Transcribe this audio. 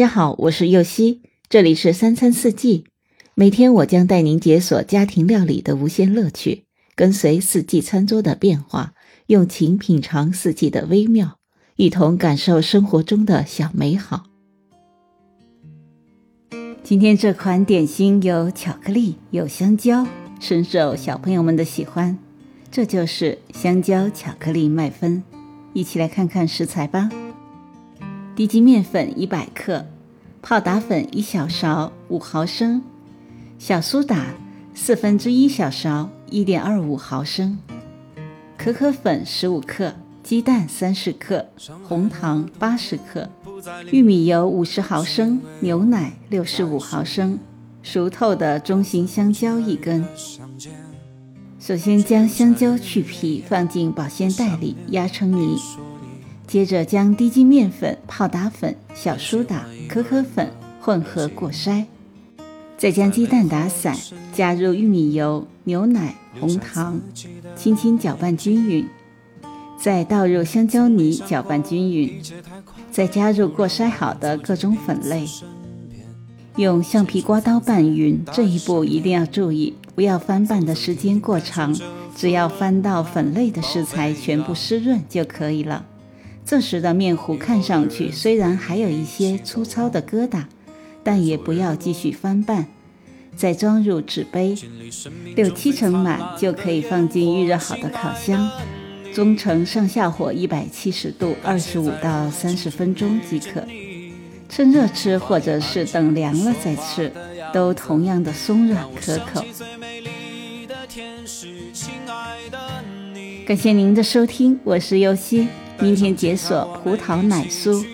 大家好，我是右希，这里是三餐四季。每天我将带您解锁家庭料理的无限乐趣，跟随四季餐桌的变化，用情品尝四季的微妙，一同感受生活中的小美好。今天这款点心有巧克力，有香蕉，深受小朋友们的喜欢。这就是香蕉巧克力麦芬，一起来看看食材吧。低筋面粉一百克，泡打粉一小勺五毫升，小苏打四分之一小勺一点二五毫升，可可粉十五克，鸡蛋三十克，红糖八十克，玉米油五十毫升，牛奶六十五毫升，熟透的中型香蕉一根。首先将香蕉去皮，放进保鲜袋里压成泥。接着将低筋面粉、泡打粉、小苏打、可可粉混合过筛，再将鸡蛋打散，加入玉米油、牛奶、红糖，轻轻搅拌均匀，再倒入香蕉泥搅拌均匀，再加入过筛好的各种粉类，用橡皮刮刀拌匀。这一步一定要注意，不要翻拌的时间过长，只要翻到粉类的食材全部湿润就可以了。这时的面糊看上去虽然还有一些粗糙的疙瘩，但也不要继续翻拌。再装入纸杯，六七成满就可以放进预热好的烤箱，中程上下火一百七十度，二十五到三十分钟即可。趁热吃或者是等凉了再吃，都同样的松软可口。感谢您的收听，我是尤西。明天解锁葡萄奶酥。